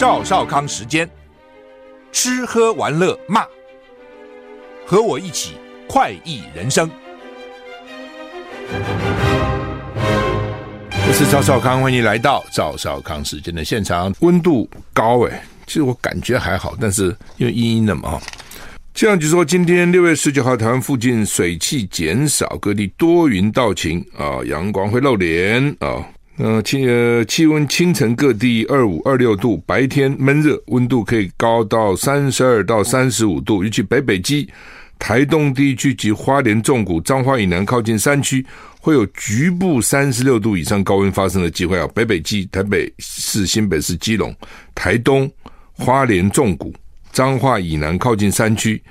赵少康时间，吃喝玩乐骂，和我一起快意人生。我是赵少康，欢迎来到赵少康时间的现场。温度高哎，其实我感觉还好，但是因为阴阴的嘛。气象局说，今天六月十九号，台湾附近水汽减少，各地多云到晴啊，阳光会露脸啊。气呃气温清晨各地二五二六度，白天闷热，温度可以高到三十二到三十五度，尤其北北基、台东地区及花莲纵谷、彰化以南靠近山区。会有局部三十六度以上高温发生的机会啊！北北基、台北市、新北市、基隆、台东、花莲、纵谷、彰化以南靠近山区，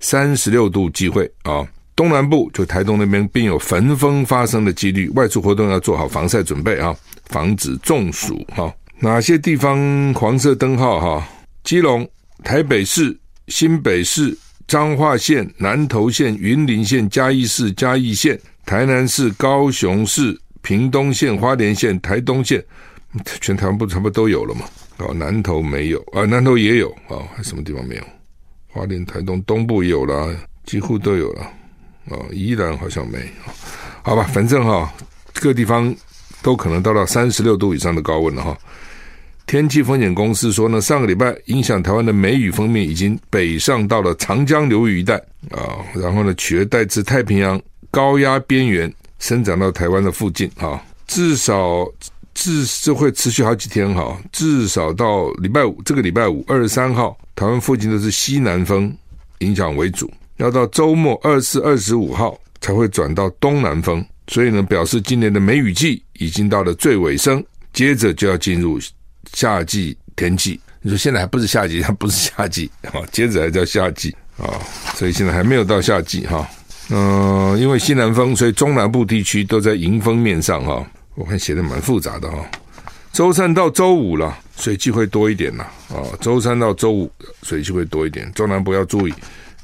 三十六度机会啊！东南部就台东那边，并有焚风发生的几率，外出活动要做好防晒准备啊，防止中暑哈。哪些地方黄色灯号哈？基隆、台北市、新北市、彰化县、南投县、云林县、嘉义市、嘉义县。台南市、高雄市、屏东县、花莲县、台东县，全台湾不差不多都有了嘛？哦，南投没有啊，南投也有啊，还什么地方没有？花莲、台东东部有了，几乎都有了。哦，宜兰好像没有。好吧，反正哈，各地方都可能到了三十六度以上的高温了哈。天气风险公司说呢，上个礼拜影响台湾的梅雨锋面已经北上到了长江流域一带啊，然后呢，取而代之太平洋。高压边缘生长到台湾的附近，哈，至少至这会持续好几天，哈，至少到礼拜五，这个礼拜五二十三号，台湾附近都是西南风影响为主，要到周末二十四、二十五号才会转到东南风，所以呢，表示今年的梅雨季已经到了最尾声，接着就要进入夏季天气。你说现在还不是夏季，它 不是夏季，啊，接着还叫夏季啊，所以现在还没有到夏季，哈。嗯、因为西南风，所以中南部地区都在迎风面上哈。我看写的蛮复杂的哈。周三到周五了，水汽会多一点了。啊，周三到周五水汽会多一点，中南部要注意，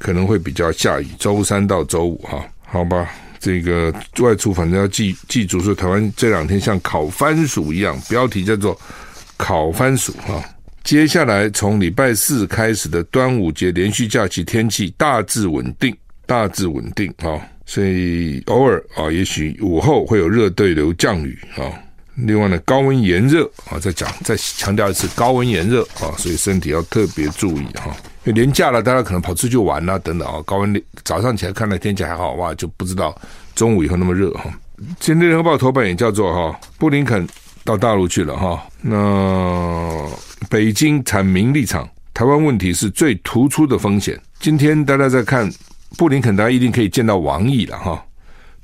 可能会比较下雨。周三到周五哈，好吧，这个外出反正要记记住，说台湾这两天像烤番薯一样，标题叫做烤番薯哈。接下来从礼拜四开始的端午节连续假期，天气大致稳定。大致稳定啊，所以偶尔啊，也许午后会有热对流降雨啊。另外呢，高温炎热啊，再讲再强调一次，高温炎热啊，所以身体要特别注意哈。因为连假了，大家可能跑出去玩啊等等啊。高温早上起来看来天气还好哇，就不知道中午以后那么热哈。今天联合报头版也叫做哈，布林肯到大陆去了哈。那北京阐明立场，台湾问题是最突出的风险。今天大家在看。布林肯，大家一定可以见到王毅了哈。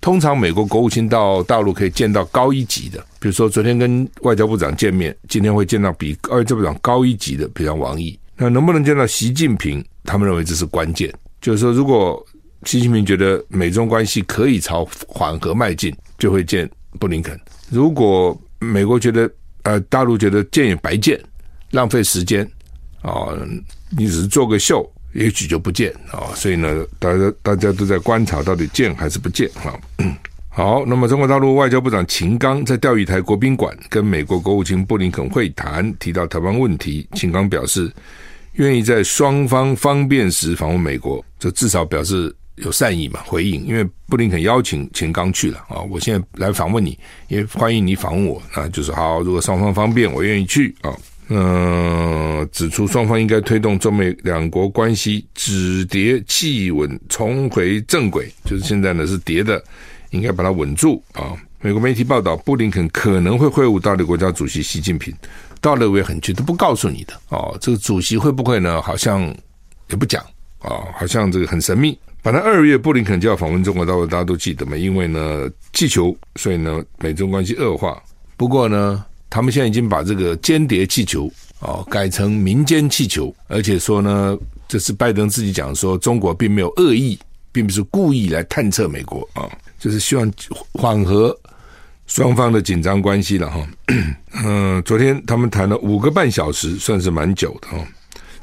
通常美国国务卿到大陆可以见到高一级的，比如说昨天跟外交部长见面，今天会见到比外交部长高一级的，比如王毅。那能不能见到习近平？他们认为这是关键。就是说，如果习近平觉得美中关系可以朝缓和迈进，就会见布林肯。如果美国觉得呃，大陆觉得见也白见，浪费时间啊，你只是做个秀。也许就不见啊，所以呢，大家大家都在观察，到底见还是不见啊？好，那么中国大陆外交部长秦刚在钓鱼台国宾馆跟美国国务卿布林肯会谈，提到台湾问题。秦刚表示愿意在双方方便时访问美国，这至少表示有善意嘛，回应。因为布林肯邀请秦刚去了啊，我现在来访问你，也欢迎你访问我啊，就是好，如果双方方便，我愿意去啊。嗯，指出双方应该推动中美两国关系止跌企稳，重回正轨。就是现在呢是跌的，应该把它稳住啊。美国媒体报道，布林肯可能会会晤大陆国家主席习近平，到了也很绝都不告诉你的哦。这个主席会不会呢？好像也不讲啊，好像这个很神秘。本来二月布林肯就要访问中国大陆，大家都记得嘛？因为呢气球，所以呢美中关系恶化。不过呢。他们现在已经把这个间谍气球哦改成民间气球，而且说呢，这是拜登自己讲说，中国并没有恶意，并不是故意来探测美国啊，就是希望缓和双方的紧张关系了哈。嗯，昨天他们谈了五个半小时，算是蛮久的哈。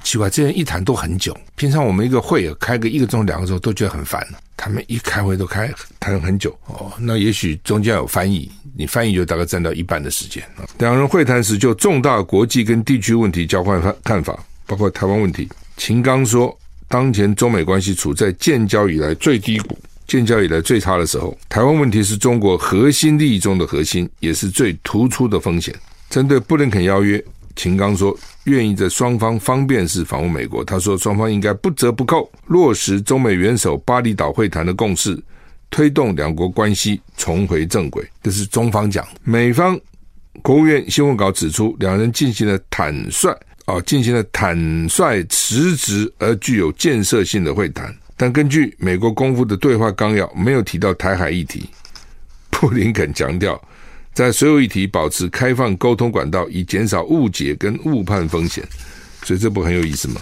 奇怪，这人一谈都很久。平常我们一个会开个一个钟、两个钟都觉得很烦，他们一开会都开谈很久哦。那也许中间有翻译，你翻译就大概占到一半的时间。两人会谈时就重大国际跟地区问题交换看法，包括台湾问题。秦刚说，当前中美关系处在建交以来最低谷、建交以来最差的时候。台湾问题是中国核心利益中的核心，也是最突出的风险。针对布林肯邀约。秦刚说，愿意在双方方便时访问美国。他说，双方应该不折不扣落实中美元首巴厘岛会谈的共识，推动两国关系重回正轨。这是中方讲。美方国务院新闻稿指出，两人进行了坦率啊，进行了坦率、实质而具有建设性的会谈。但根据美国公布的对话纲要，没有提到台海议题。布林肯强调。在所有议题保持开放沟通管道，以减少误解跟误判风险，所以这不很有意思吗？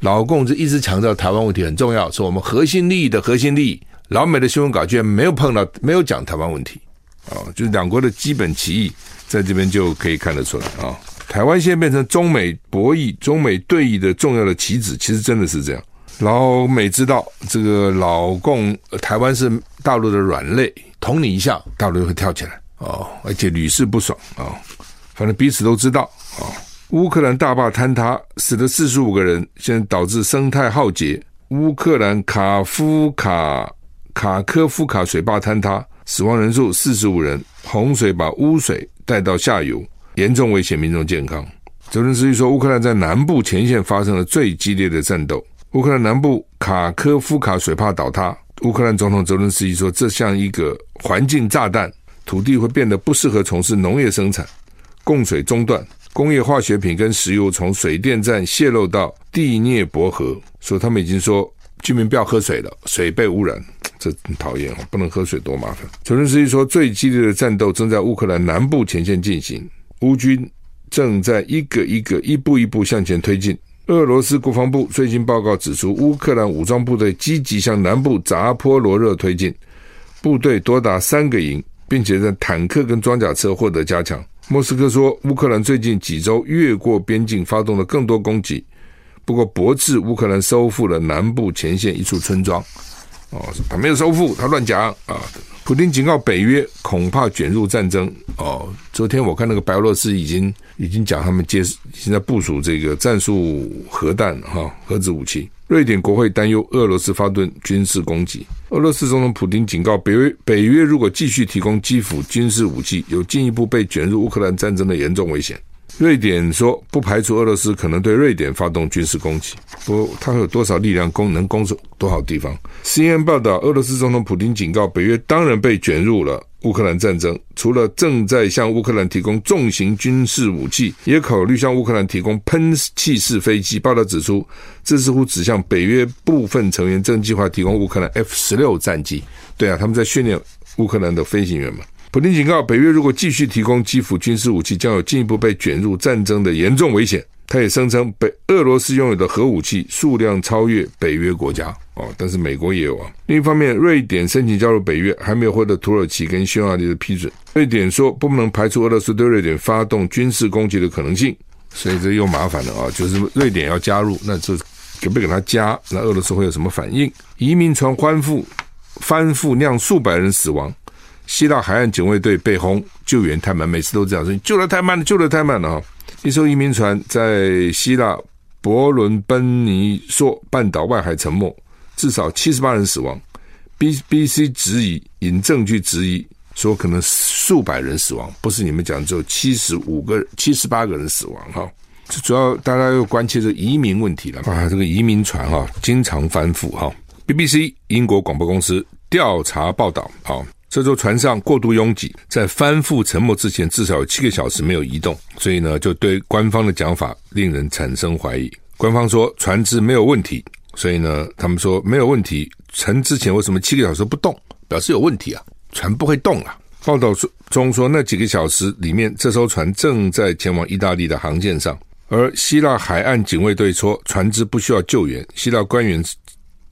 老共就一直强调台湾问题很重要，是我们核心利益的核心利益。老美的新闻稿居然没有碰到，没有讲台湾问题，啊，就是两国的基本歧义，在这边就可以看得出来啊。台湾现在变成中美博弈、中美对弈的重要的棋子，其实真的是这样。老美知道这个老共台湾是大陆的软肋，捅你一下，大陆就会跳起来。哦，而且屡试不爽啊、反正彼此都知道啊、乌克兰大坝坍塌，死了四十五个人，现在导致生态浩劫。乌克兰卡夫卡卡科夫卡水坝坍塌，死亡人数四十五人。洪水把污水带到下游，严重威胁民众健康。泽伦斯基说，乌克兰在南部前线发生了最激烈的战斗。乌克兰南部卡科夫卡水坝倒塌，乌克兰总统泽伦斯基说，这像一个环境炸弹。土地会变得不适合从事农业生产，供水中断，工业化学品跟石油从水电站泄漏到第聂伯河，说他们已经说居民不要喝水了，水被污染，这很讨厌哦，不能喝水多麻烦。泽伦斯基说，最激烈的战斗正在乌克兰南部前线进行，乌军正在一个一个一步一步向前推进。俄罗斯国防部最新报告指出，乌克兰武装部队积极向南部扎波罗热推进，部队多达三个营。并且在坦克跟装甲车获得加强。莫斯科说，乌克兰最近几周越过边境，发动了更多攻击。不过，驳斥乌克兰收复了南部前线一处村庄。哦，他没有收复，他乱讲啊！普丁警告北约，恐怕卷入战争。哦，昨天我看那个白俄罗斯已经已经讲他们接现在部署这个战术核弹哈核子武器。瑞典国会担忧俄罗斯发动军事攻击。俄罗斯总统普丁警告北约，北约如果继续提供基辅军事武器，有进一步被卷入乌克兰战争的严重危险。瑞典说不排除俄罗斯可能对瑞典发动军事攻击，不它会有多少力量攻能攻守多少地方？CNN 报道，俄罗斯总统普京警告北约，当然被卷入了。乌克兰战争除了正在向乌克兰提供重型军事武器，也考虑向乌克兰提供喷气式飞机。报道指出，这似乎指向北约部分成员正计划提供乌克兰 F 十六战机。对啊，他们在训练乌克兰的飞行员嘛。普丁警告，北约如果继续提供基辅军事武器，将有进一步被卷入战争的严重危险。他也声称，北俄罗斯拥有的核武器数量超越北约国家哦，但是美国也有啊。另一方面，瑞典申请加入北约，还没有获得土耳其跟匈牙利的批准。瑞典说不能排除俄罗斯对瑞典发动军事攻击的可能性，所以这又麻烦了啊。就是瑞典要加入，那就给不给他加？那俄罗斯会有什么反应？移民船翻覆，翻覆酿数百人死亡，希腊海岸警卫队被轰，救援太慢，每次都这样说，救得太慢了，救得太慢了哈。一艘移民船在希腊伯伦奔尼索半岛外海沉没，至少七十八人死亡。BBC 质疑，引证据质疑说可能数百人死亡，不是你们讲只有七十五个、七十八个人死亡哈。这主要大家又关切这移民问题了啊，这个移民船哈经常翻覆哈。BBC 英国广播公司调查报道啊。这艘船上过度拥挤，在翻覆沉没之前至少有七个小时没有移动，所以呢，就对官方的讲法令人产生怀疑。官方说船只没有问题，所以呢，他们说没有问题。沉之前为什么七个小时不动？表示有问题啊，船不会动啊。报道中说，那几个小时里面，这艘船正在前往意大利的航线上，而希腊海岸警卫队说船只不需要救援。希腊官员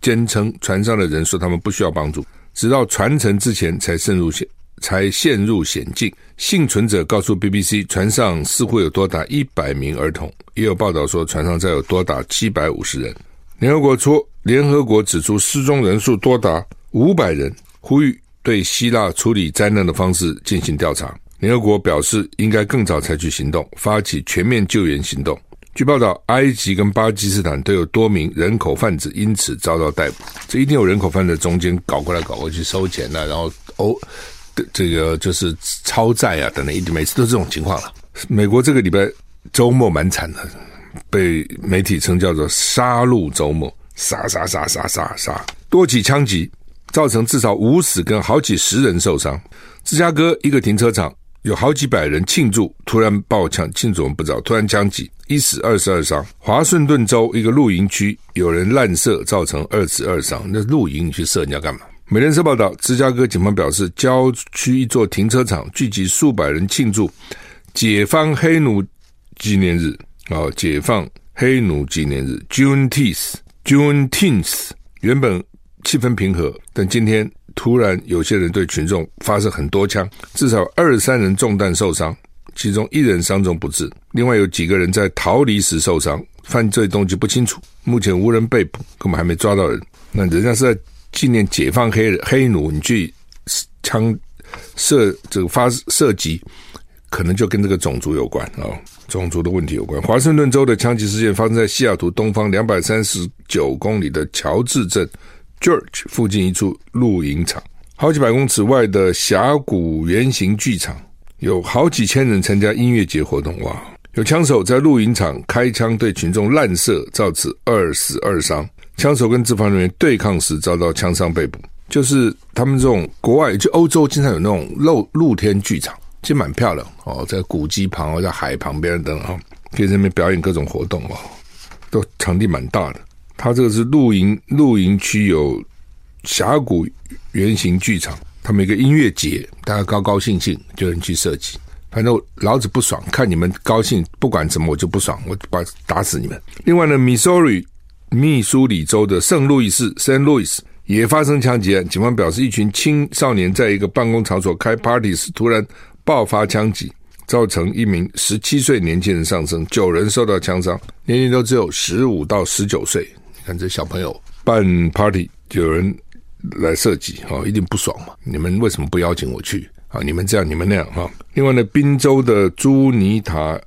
坚称船上的人说他们不需要帮助。直到船沉之前才渗入险才陷入险境。幸存者告诉 BBC，船上似乎有多达一百名儿童，也有报道说船上再有多达七百五十人。联合国出，联合国指出失踪人数多达五百人，呼吁对希腊处理灾难的方式进行调查。联合国表示，应该更早采取行动，发起全面救援行动。据报道，埃及跟巴基斯坦都有多名人口贩子因此遭到逮捕。这一定有人口贩子中间搞过来搞过去收钱啊，然后哦，这个就是超载啊等等，一定每次都这种情况了。美国这个礼拜周末蛮惨的，被媒体称叫做“杀戮周末”，杀杀杀杀杀杀，多起枪击，造成至少五死跟好几十人受伤。芝加哥一个停车场。有好几百人庆祝，突然爆枪，庆祝我们不知道，突然枪击，一死二十二伤。华盛顿州一个露营区有人滥射，造成二死二伤。那露营你去射，你要干嘛？美联社报道，芝加哥警方表示，郊区一座停车场聚集数百人庆祝解放黑奴纪念日啊，解放黑奴纪念日 （Juneteenth），Juneteenth 原本气氛平和，但今天。突然，有些人对群众发射很多枪，至少二三人中弹受伤，其中一人伤重不治。另外有几个人在逃离时受伤，犯罪动机不清楚，目前无人被捕，根本还没抓到人。那人家是在纪念解放黑黑奴，你去枪射这个发射击，可能就跟这个种族有关啊、哦，种族的问题有关。华盛顿州的枪击事件发生在西雅图东方两百三十九公里的乔治镇。George 附近一处露营场，好几百公尺外的峡谷圆形剧场，有好几千人参加音乐节活动。哇！有枪手在露营场开枪对群众滥射，造成二死二伤。枪手跟执法人员对抗时遭到枪伤被捕。就是他们这种国外，就欧洲经常有那种露露天剧场，其实蛮漂亮哦，在古迹旁或在海旁边等等，可以在那边表演各种活动哦，都场地蛮大的。他这个是露营露营区，有峡谷圆形剧场，他们一个音乐节，大家高高兴兴就能去设计。反正老子不爽，看你们高兴，不管怎么我就不爽，我把打死你们。另外呢，密苏里密苏里州的圣路易斯 （Saint Louis） 也发生枪击案，警方表示一群青少年在一个办公场所开 party 时突然爆发枪击，造成一名十七岁年轻人丧生，九人受到枪伤，年龄都只有十五到十九岁。看这小朋友办 party，就有人来设计，哈，一定不爽嘛！你们为什么不邀请我去？啊，你们这样，你们那样，哈。另外呢，宾州的朱尼塔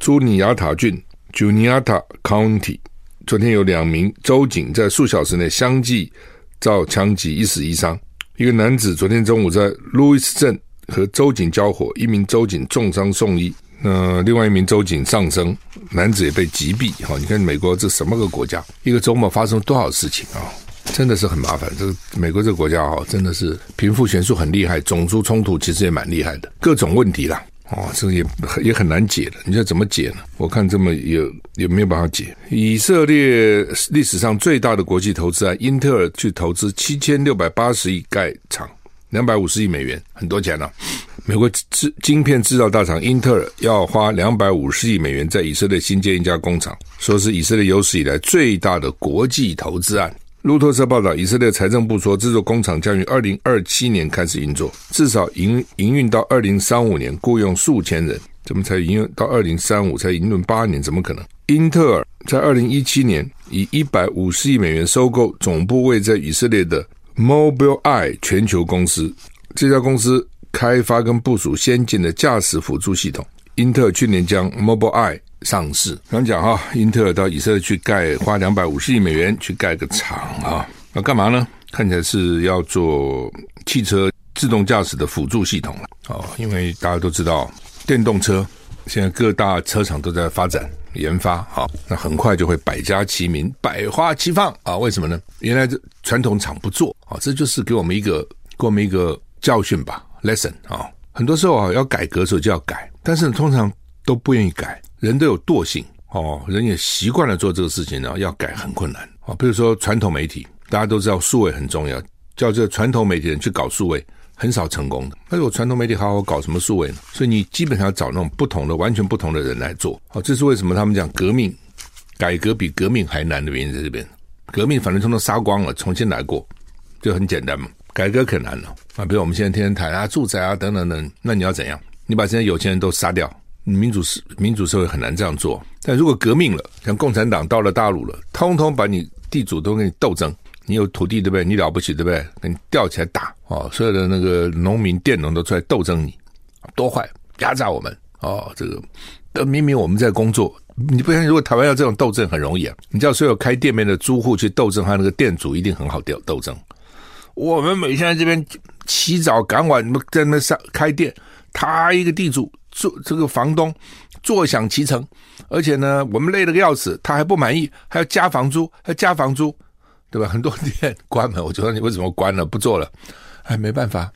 朱尼亚塔郡 （Juniata County） 昨天有两名州警在数小时内相继遭枪击，一死一伤。一个男子昨天中午在路易斯镇和州警交火，一名州警重伤送医。那另外一名州警丧生，男子也被击毙。哈，你看美国这什么个国家？一个周末发生多少事情啊？真的是很麻烦。这个美国这个国家哈，真的是贫富悬殊很厉害，种族冲突其实也蛮厉害的，各种问题啦。哦，这个也也很难解的。你说怎么解呢？我看这么也也没有办法解。以色列历史上最大的国际投资案，英特尔去投资七千六百八十亿盖厂，两百五十亿美元，很多钱了。美国制晶片制造大厂英特尔要花两百五十亿美元在以色列新建一家工厂，说是以色列有史以来最大的国际投资案。路透社报道，以色列财政部说，这座工厂将于二零二七年开始运作，至少营营运到二零三五年，雇佣数千人。怎么才营运到二零三五？才营运八年？怎么可能？英特尔在二零一七年以一百五十亿美元收购总部位在以色列的 Mobileye 全球公司，这家公司。开发跟部署先进的驾驶辅助系统。英特尔去年将 Mobileye 上市。刚讲哈，英特尔到以色列去盖，花两百五十亿美元去盖个厂啊，那干嘛呢？看起来是要做汽车自动驾驶的辅助系统了。哦，因为大家都知道，电动车现在各大车厂都在发展研发，好，那很快就会百家齐鸣、百花齐放啊？为什么呢？原来这传统厂不做啊，这就是给我们一个给我们一个教训吧。Lesson 啊、很多时候啊要改革的时候就要改，但是通常都不愿意改，人都有惰性哦，人也习惯了做这个事情呢，要改很困难啊、哦。比如说传统媒体，大家都知道数位很重要，叫这传统媒体人去搞数位，很少成功的。那如果传统媒体好好搞什么数位呢？所以你基本上要找那种不同的、完全不同的人来做。好、哦，这是为什么他们讲革命、改革比革命还难的原因在这边。革命反正通通杀光了，重新来过，就很简单嘛。改革可难了啊！比如我们现在天天谈啊，住宅啊等等等，那你要怎样？你把这些有钱人都杀掉？民主社民主社会很难这样做。但如果革命了，像共产党到了大陆了，通通把你地主都跟你斗争，你有土地对不对？你了不起对不对？给你吊起来打哦！所有的那个农民、佃农都出来斗争你，多坏，压榨我们哦！这个明明我们在工作，你不相信？如果台湾要这种斗争很容易啊！你叫所有开店面的租户去斗争，他那个店主一定很好斗斗争。我们每天在这边起早赶晚，在那上开店，他一个地主做这个房东坐享其成，而且呢，我们累得个要死，他还不满意，还要加房租，还要加房租，对吧？很多店关门，我就说你为什么关了不做了？哎，没办法，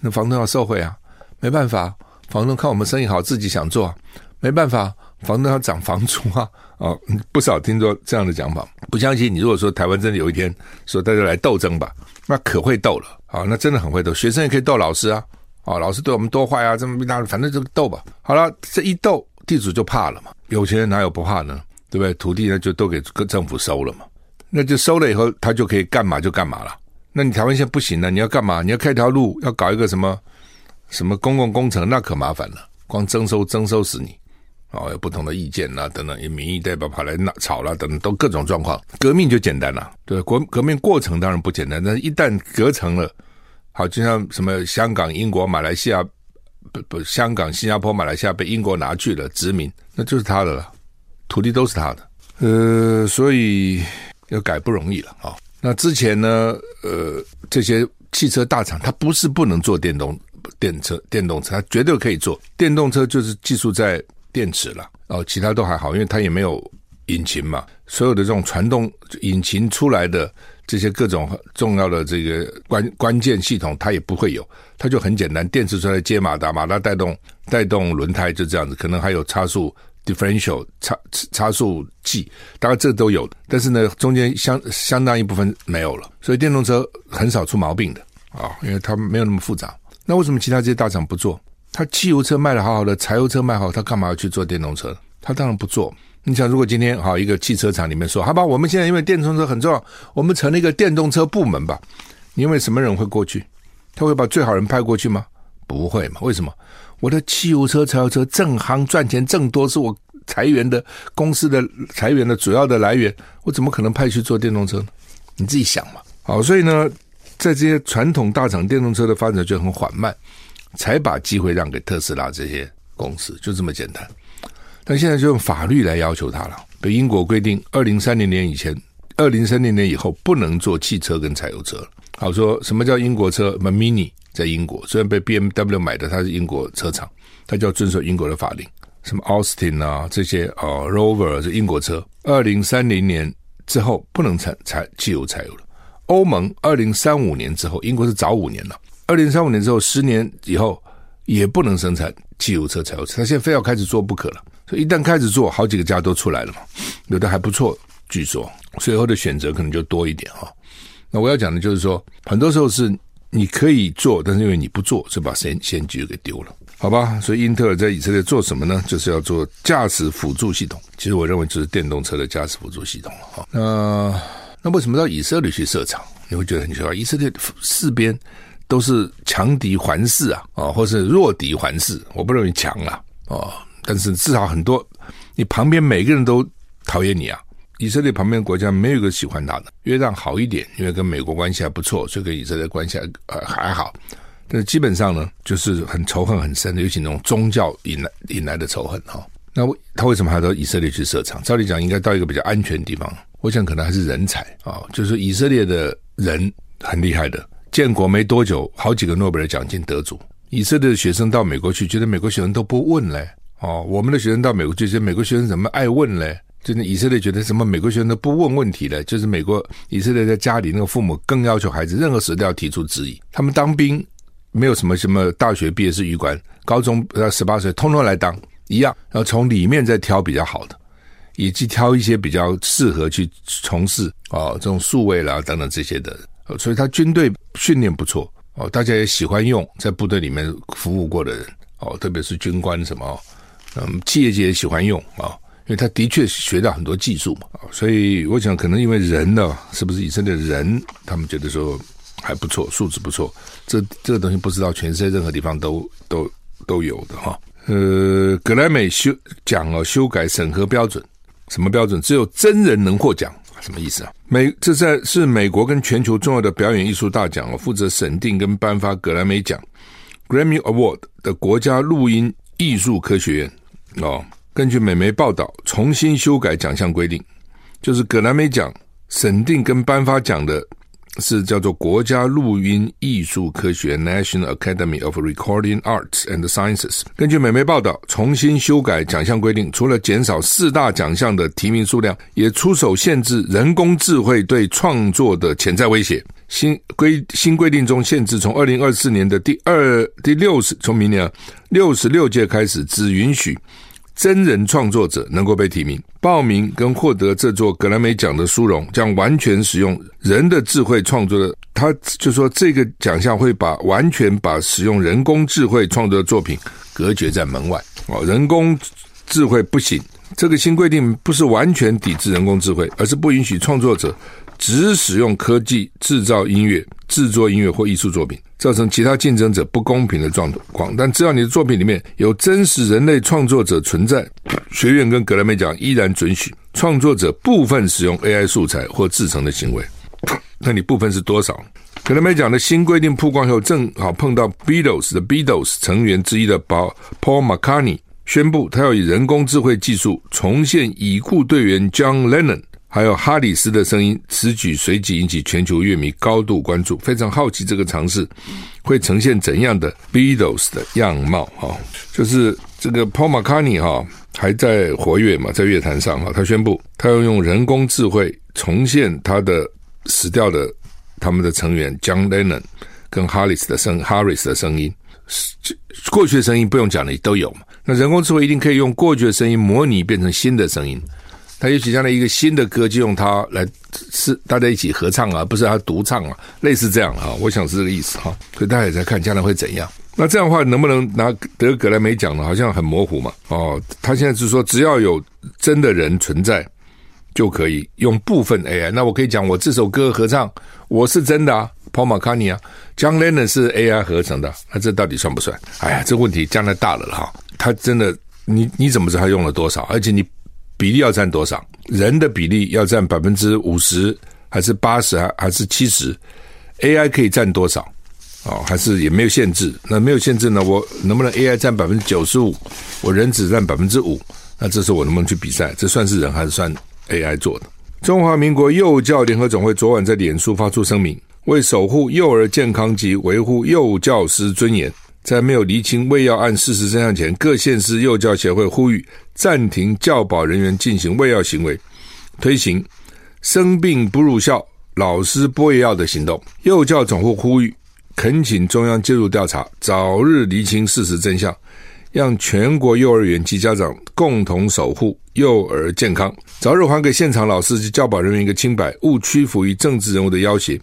那房东要受贿啊，没办法，房东看我们生意好，自己想做，没办法，房东要涨房租啊。哦，不少听说这样的讲法，不相信你。如果说台湾真的有一天说大家来斗争吧。那可会斗了啊！那真的很会斗，学生也可以斗老师啊！啊，老师对我们多坏啊！这么一大，反正就斗吧。好了，这一斗，地主就怕了嘛。有钱人哪有不怕呢？对不对？土地呢就都给政府收了嘛。那就收了以后，他就可以干嘛就干嘛了。那你台湾现在不行了，你要干嘛？你要开条路，要搞一个什么什么公共工程，那可麻烦了。光征收征收死你。哦，有不同的意见啦，等等，有民意代表跑来闹吵啦，等等，都各种状况。革命就简单了，对，国革命过程当然不简单，但是一旦革成了，好，就像什么香港、英国、马来西亚，不不，香港、新加坡、马来西亚被英国拿去了殖民，那就是他的了，土地都是他的，呃，所以要改不容易了啊、哦。那之前呢，呃，这些汽车大厂，它不是不能做电动电车、电动车，它绝对可以做电动车，就是技术在。电池了哦，其他都还好，因为它也没有引擎嘛。所有的这种传动引擎出来的这些各种重要的这个关关键系统，它也不会有，它就很简单，电池出来接马达，马达带动带动轮胎，就这样子。可能还有差速 differential 差差速器，大概这都有。但是呢，中间相相当一部分没有了，所以电动车很少出毛病的啊、因为它没有那么复杂。那为什么其他这些大厂不做？他汽油车卖得好好的，柴油车卖好，他干嘛要去做电动车？他当然不做。你想，如果今天好一个汽车厂里面说，好吧，我们现在因为电动车很重要，我们成立一个电动车部门吧。你认为什么人会过去？他会把最好人派过去吗？不会嘛？为什么？我的汽油车、柴油车正行赚钱正多，是我裁员的公司的裁员的主要的来源，我怎么可能派去做电动车？你自己想嘛。好，所以呢，在这些传统大厂，电动车的发展就很缓慢。才把机会让给特斯拉这些公司，就这么简单。但现在就用法律来要求他了。被英国规定，二零三零年以前，二零三零年以后不能做汽车跟柴油车了。好说，什么叫英国车？什么 Mini 在英国，虽然被 BMW 买的，它是英国车厂，它就要遵守英国的法令。什么 Austin 啊这些啊 Rover 是英国车，二零三零年之后不能产柴汽油柴油了。欧盟二零三五年之后，英国是早五年了。二零三五年之后，十年以后也不能生产汽油车、柴油车。他现在非要开始做不可了。所以一旦开始做，好几个家都出来了嘛，有的还不错，据说，所以后的选择可能就多一点哈。那我要讲的就是说，很多时候是你可以做，但是因为你不做，就把先先机给丢了，好吧？所以英特尔在以色列做什么呢？就是要做驾驶辅助系统。其实我认为就是电动车的驾驶辅助系统了哈。那那为什么到以色列去设厂？你会觉得很奇怪，以色列四边。都是强敌环视啊，啊，或是弱敌环视，我不认为强啊哦，但是至少很多，你旁边每个人都讨厌你啊。以色列旁边国家没有一个喜欢他的，约旦好一点，因为跟美国关系还不错，所以跟以色列关系还呃还好。但是基本上呢，就是很仇恨很深的，尤其那种宗教引来引来的仇恨哈。那他为什么还到以色列去设厂？照理讲应该到一个比较安全的地方。我想可能还是人才啊，就是以色列的人很厉害的。建国没多久，好几个诺贝尔奖金得主，以色列的学生到美国去，觉得美国学生都不问嘞。哦，我们的学生到美国去，觉得美国学生怎么爱问嘞？就是以色列觉得什么美国学生都不问问题嘞？就是美国以色列在家里那个父母更要求孩子任何时候都要提出质疑。他们当兵没有什么什么大学毕业是预官，高中要十八岁通通来当一样，然后从里面再挑比较好的，以及挑一些比较适合去从事哦这种数位啦等等这些的。所以他军队训练不错哦，大家也喜欢用在部队里面服务过的人哦，特别是军官什么，嗯，企业界也喜欢用啊，因为他的确学到很多技术嘛，所以我想可能因为人呢，是不是以色列人，他们觉得说还不错，素质不错。这这个东西不知道全世界任何地方都都都有的哈。呃，格莱美修奖哦，修改审核标准，什么标准？只有真人能获奖，什么意思啊？美这在是美国跟全球重要的表演艺术大奖哦，负责审定跟颁发格莱美奖 （Grammy Award） 的国家录音艺术科学院哦，根据美媒报道，重新修改奖项规定，就是格莱美奖审定跟颁发奖的。是叫做国家录音艺术科学 National Academy of Recording Arts and Sciences。根据美媒报道，重新修改奖项规定，除了减少四大奖项的提名数量，也出手限制人工智慧对创作的潜在威胁。新规新规定中限制，从二零二四年的第二第六十，从明年六十六届开始，只允许。真人创作者能够被提名、报名跟获得这座格莱美奖的殊荣，将完全使用人的智慧创作的。他就说，这个奖项会把完全把使用人工智慧创作的作品隔绝在门外。哦，人工智慧不行。这个新规定不是完全抵制人工智慧，而是不允许创作者只使用科技制造音乐、制作音乐或艺术作品。造成其他竞争者不公平的状况，但只要你的作品里面有真实人类创作者存在，学院跟格莱美奖依然准许创作者部分使用 AI 素材或制成的行为。那你部分是多少？格莱美奖的新规定曝光后，正好碰到 Beatles 的 Beatles 成员之一的 Paul McCartney 宣布，他要以人工智慧技术重现已故队员 John Lennon。还有哈里斯的声音，此举随即引起全球乐迷高度关注，非常好奇这个尝试会呈现怎样的 Beatles 的样貌哈，就是这个 Paul McCartney 哈还在活跃嘛，在乐坛上哈，他宣布他要用人工智慧重现他的死掉的他们的成员 John Lennon 跟哈里斯的声 Harris 的声音，过去的声音不用讲了，都有嘛，那人工智慧一定可以用过去的声音模拟变成新的声音。他也许将来一个新的歌，就用它来是大家一起合唱啊，不是他独唱啊，类似这样啊，我想是这个意思哈。所以大家也在看将来会怎样。那这样的话，能不能拿得格莱美奖呢？好像很模糊嘛。哦，他现在是说只要有真的人存在，就可以用部分 AI。那我可以讲，我这首歌合唱，我是真的啊，Paul McCartney 啊，John Lennon 是 AI 合成的，那这到底算不算？哎呀，这问题将来大了了哈。他真的，你你怎么知道他用了多少？而且你。比例要占多少？人的比例要占百分之五十，还是八十，还还是七十？AI 可以占多少？哦，还是也没有限制？那没有限制呢？我能不能 AI 占百分之九十五？我人只占百分之五？那这时候我能不能去比赛？这算是人还是算 AI 做的？中华民国幼教联合总会昨晚在脸书发出声明，为守护幼儿健康及维护幼教师尊严。在没有厘清喂药案事实真相前，各县市幼教协会呼吁暂停教保人员进行喂药行为，推行生病不入校，老师不喂药的行动。幼教总会呼吁，恳请中央介入调查，早日厘清事实真相，让全国幼儿园及家长共同守护幼儿健康，早日还给现场老师及教保人员一个清白，勿屈服于政治人物的要挟。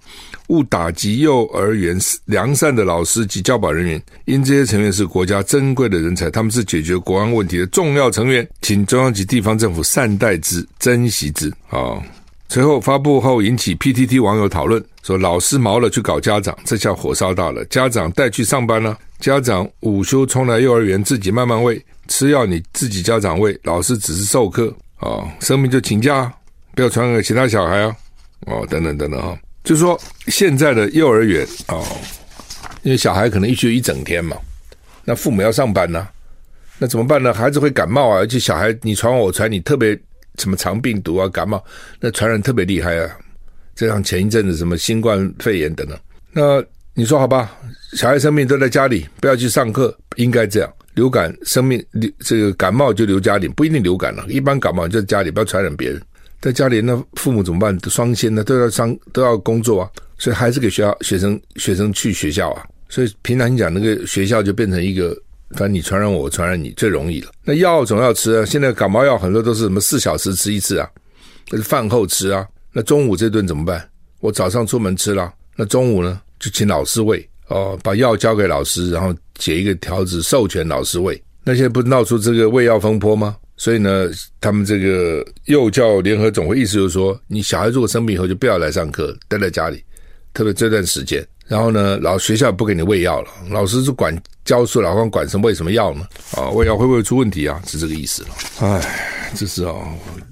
勿打击幼儿园良善的老师及教保人员，因这些成员是国家珍贵的人才，他们是解决国安问题的重要成员，请中央及地方政府善待之，珍惜之。啊，随后发布后引起 PTT 网友讨论，说老师毛了去搞家长，这下火烧大了。家长带去上班了，家长午休冲来幼儿园自己慢慢喂，吃药你自己家长喂，老师只是授课啊，生病就请假，不要传给其他小孩啊，哦，等等等等啊。就是说，现在的幼儿园哦，因为小孩可能一学一整天嘛，那父母要上班呢、那怎么办呢？孩子会感冒啊，而且小孩你传我传你，特别什么肠病毒啊、感冒，那传染特别厉害啊。就像前一阵子什么新冠肺炎等等，那你说好吧，小孩生病都在家里，不要去上课，应该这样。流感生病，这个感冒就留家里，不一定流感了，一般感冒就在家里，不要传染别人。在家里，那父母怎么办？双薪呢，都要上，都要工作啊，所以还是给学校学生学生去学校啊。所以平常你讲那个学校就变成一个，反正你传染我，我传染你最容易了。那药总要吃啊，现在感冒药很多都是什么四小时吃一次啊，那是饭后吃啊。那中午这顿怎么办？我早上出门吃了，那中午呢就请老师喂哦，把药交给老师，然后写一个条子授权老师喂。那现在不是闹出这个喂药风波吗？所以呢，他们这个幼教联合总会意思就是说，你小孩如果生病以后就不要来上课，待在家里，特别这段时间。然后呢，老学校不给你喂药了，老师是管教书，老师管什么喂什么药呢？啊，喂药会不会出问题啊？是这个意思了。哎，这是哦，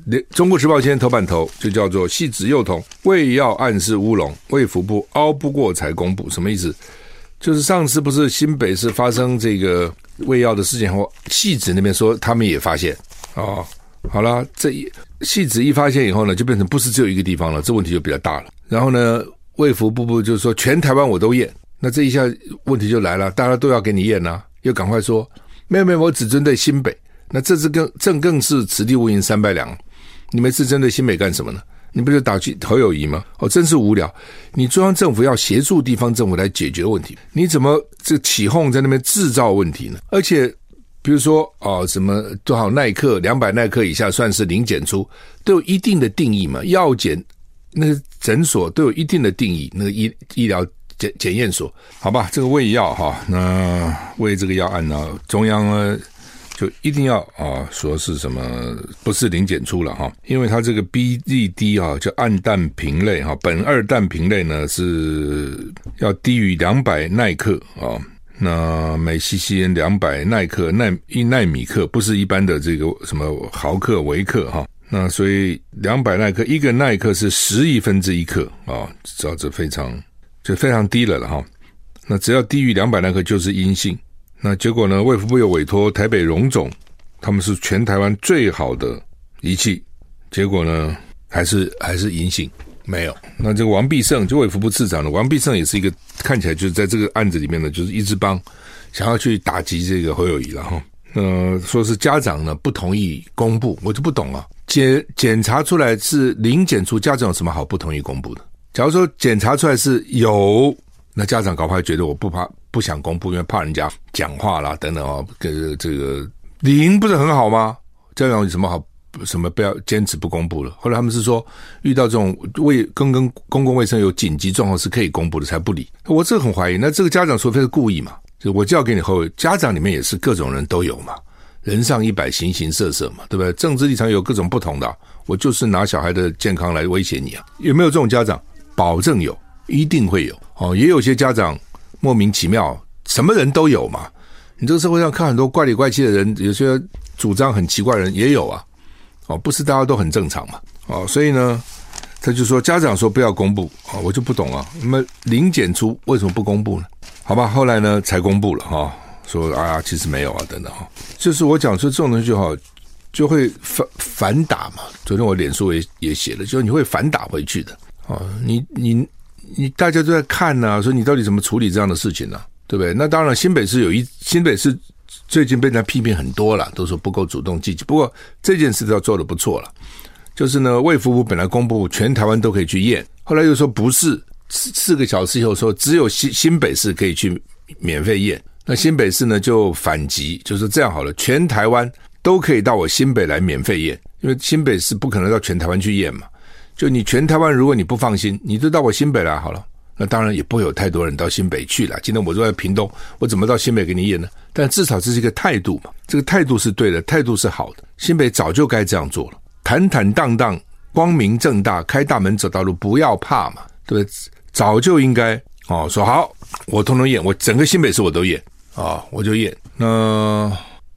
《中国时报》今天头版头就叫做“汐止幼童喂药暗示乌龙，卫福部熬不过才公布”，什么意思？就是上次不是新北市发生这个喂药的事情后，戏子那边说他们也发现哦，好了，这一戏子一发现以后呢，就变成不是只有一个地方了，这问题就比较大了。然后呢？卫福部部就是说，全台湾我都验，那这一下问题就来了，大家都要给你验呐、啊，又赶快说没有没有，我只针对新北，那这次更正更是此地无银三百两，你们是针对新北干什么呢？你不是打击侯友宜吗？哦，真是无聊！你中央政府要协助地方政府来解决问题，你怎么这起哄在那边制造问题呢？而且比如说哦，什么多少耐克两百耐克以下算是零检出，都有一定的定义嘛，药检。那个诊所都有一定的定义，那个医医疗检检验所，好吧，这个胃药哈，那胃这个药案呢，中央呢就一定要啊说是什么不是零检出了哈，因为它这个 BDD 啊叫胺氮平类哈，苯二氮平类呢是要低于两百奈克啊，那每 CCN 两百奈克奈一奈米克，不是一般的这个什么毫克微克哈。那所以两百奈克，一个奈克是十亿分之一克啊，知道这非常就非常低了了哈。那只要低于两百奈克就是阴性。那结果呢，卫福部又委托台北荣总，他们是全台湾最好的仪器，结果呢还是还是阴性，没有。那这个王必胜就卫福部次长的王必胜也是一个看起来就是在这个案子里面呢，就是一直帮想要去打击这个侯友谊了哈。呃，说是家长呢不同意公布，我就不懂啊。检检查出来是零检出，家长有什么好不同意公布的？假如说检查出来是有，那家长搞不好觉得我不怕，不想公布，因为怕人家讲话啦等等哦。跟这个零不是很好吗？家长有什么好什么不要坚持不公布了？后来他们是说遇到这种卫跟跟公共卫生有紧急状况是可以公布的，才不理。我这很怀疑，那这个家长除非是故意嘛？就我就要给你后，家长里面也是各种人都有嘛。人上一百，形形色色嘛，对不对？政治立场有各种不同的，我就是拿小孩的健康来威胁你啊！有没有这种家长？保证有，一定会有哦。也有些家长莫名其妙，什么人都有嘛。你这个社会上看很多怪里怪气的人，有些主张很奇怪的人也有啊。哦，不是大家都很正常嘛。哦，所以呢，他就说家长说不要公布啊，我就不懂啊。那么零检出为什么不公布呢？好吧，后来呢才公布了哈。说啊，其实没有啊，等等哈，就是我讲说这种东西哈，就会反反打嘛。昨天我脸书也也写了，就是你会反打回去的啊。你你你，大家都在看呐、说你到底怎么处理这样的事情呢、对不对？那当然，新北市有一新北市最近被人家批评很多了，都说不够主动积极。不过这件事都做得不错了，就是呢，卫福部本来公布全台湾都可以去验，后来又说不是，四四个小时以后说只有新新北市可以去免费验。那新北市呢就反击，就是这样好了，全台湾都可以到我新北来免费验，因为新北市不可能到全台湾去验嘛。就你全台湾，如果你不放心，你就到我新北来好了。那当然也不会有太多人到新北去了。今天我坐在屏东，我怎么到新北给你验呢？但至少这是一个态度嘛，这个态度是对的，态度是好的。新北早就该这样做了，坦坦荡荡、光明正大、开大门走大路，不要怕嘛，对不对？早就应该哦，说好，我通通验，我整个新北市我都验。啊、我就验。那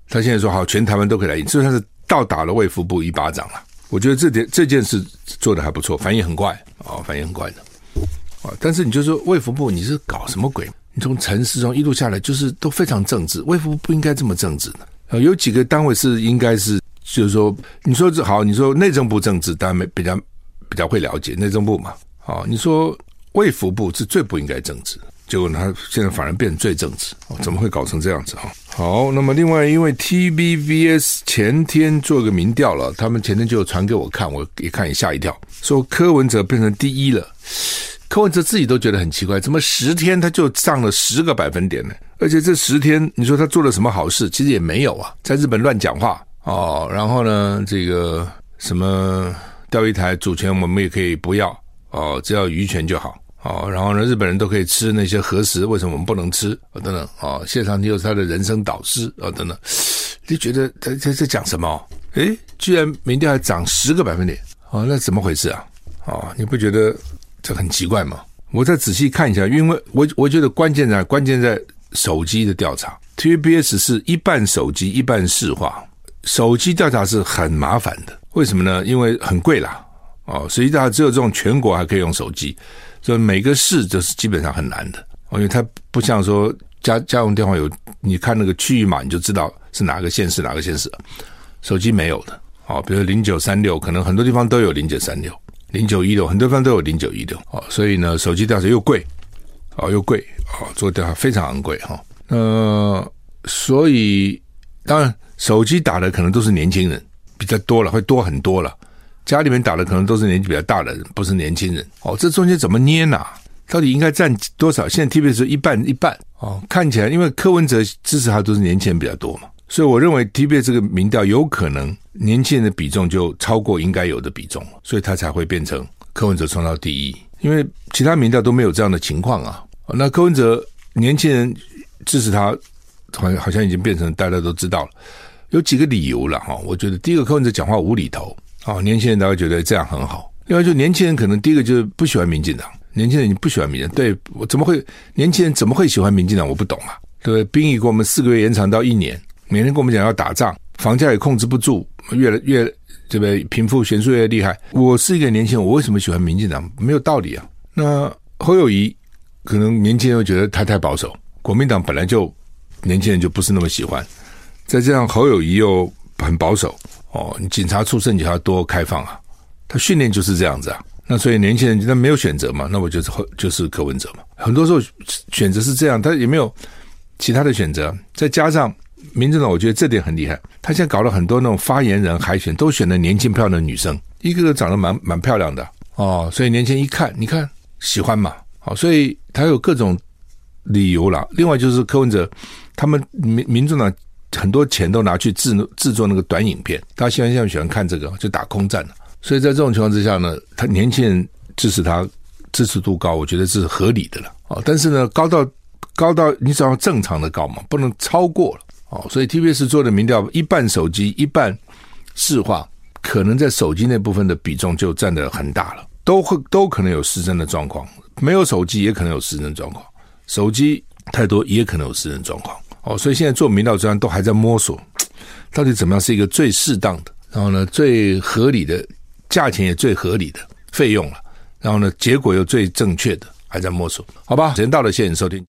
他现在说好，全台湾都可以来验，就算是倒打了卫福部一巴掌了。我觉得这点这件事做得还不错，反应很快啊、反应很快的啊、但是你就说卫福部你是搞什么鬼？你从陈时中一路下来就是都非常政治，卫福部不应该这么政治的。呃，有几个单位是应该是，就是说，你说这好，你说内政部政治，大家没比较比较会了解内政部嘛。好、哦，你说卫福部是最不应该政治。结果他现在反而变最正直哦，怎么会搞成这样子哈？好，那么另外，因为 TVBS 前天做个民调了，他们前天就传给我看，我一看也吓一跳，说柯文哲变成第一了。柯文哲自己都觉得很奇怪，怎么十天他就上了十个百分点呢？而且这十天，你说他做了什么好事？其实也没有啊，在日本乱讲话哦，然后呢，这个什么钓鱼台主权我们也可以不要哦，只要渔权就好。哦，然后呢，日本人都可以吃那些核食，为什么我们不能吃？啊，等等，啊，谢长廷又是他的人生导师，啊，等等，你觉得他他在讲什么？诶，居然民调还涨十个百分点，啊，那怎么回事啊？啊，你不觉得这很奇怪吗？我再仔细看一下，因为我我觉得关键在关键在手机的调查，TVBS 是一半手机一半市话，手机调查是很麻烦的，为什么呢？因为很贵啦，哦，实际上只有这种全国还可以用手机，就每个市就是基本上很难的，因为它不像说家家用电话有，你看那个区域码你就知道是哪个县市哪个县市，手机没有的，哦，比如零九三六，可能很多地方都有零九三六。零九一六，很多地方都有零九一六，哦，所以呢，手机调查又贵，哦，又贵，哦，做调查非常昂贵，哈，呃，所以当然手机打的可能都是年轻人比较多了，会多很多了，家里面打的可能都是年纪比较大的人，不是年轻人，哦，这中间怎么捏呢？到底应该占多少？现在 TBS 一半一半，哦，看起来因为柯文哲支持他都是年轻人比较多嘛。所以我认为 T B 这个民调有可能年轻人的比重就超过应该有的比重，所以他才会变成柯文哲冲到第一。因为其他民调都没有这样的情况啊。那柯文哲年轻人支持他，好像好像已经变成大家都知道了。有几个理由了哈。我觉得第一个柯文哲讲话无厘头哦，年轻人都会觉得这样很好。另外就年轻人可能第一个就是不喜欢民进党，年轻人你不喜欢民进党，对，我怎么会年轻人怎么会喜欢民进党？我不懂啊。对不，兵役给我们四个月延长到一年。每天跟我们讲要打仗，房价也控制不住，越来越这个贫富悬殊越厉害。我是一个年轻人，我为什么喜欢民进党？没有道理啊。那侯友谊可能年轻人会觉得他太保守，国民党本来就年轻人就不是那么喜欢。再加上，侯友谊又很保守哦，你警察出身你还要多开放啊。他训练就是这样子啊。那所以年轻人他没有选择嘛，那我就是就是柯文哲嘛。很多时候选择是这样，他也没有其他的选择，再加上。民进党我觉得这点很厉害，他现在搞了很多那种发言人海选，都选的年轻漂亮的女生，一个个长得蛮蛮漂亮的哦，所以年轻人一看，你看喜欢嘛，好，所以他有各种理由啦。另外就是柯文哲，他们民民众党很多钱都拿去制制作那个短影片，大家现在喜欢看这个，就打空战了。所以在这种情况之下呢，他年轻人支持他支持度高，我觉得这是合理的了。哦，但是呢，高到高到你只要正常的高嘛，不能超过了。哦，所以 TBS 做的民调，一半手机，一半市话，可能在手机那部分的比重就占得很大了，都会都可能有失真的状况，没有手机也可能有失真状况，手机太多也可能有失真状况。哦，所以现在做民调专都还在摸索，到底怎么样是一个最适当的，然后呢，最合理的价钱也最合理的费用了，然后呢，结果又最正确的，还在摸索，好吧？时间到了，谢谢你收听。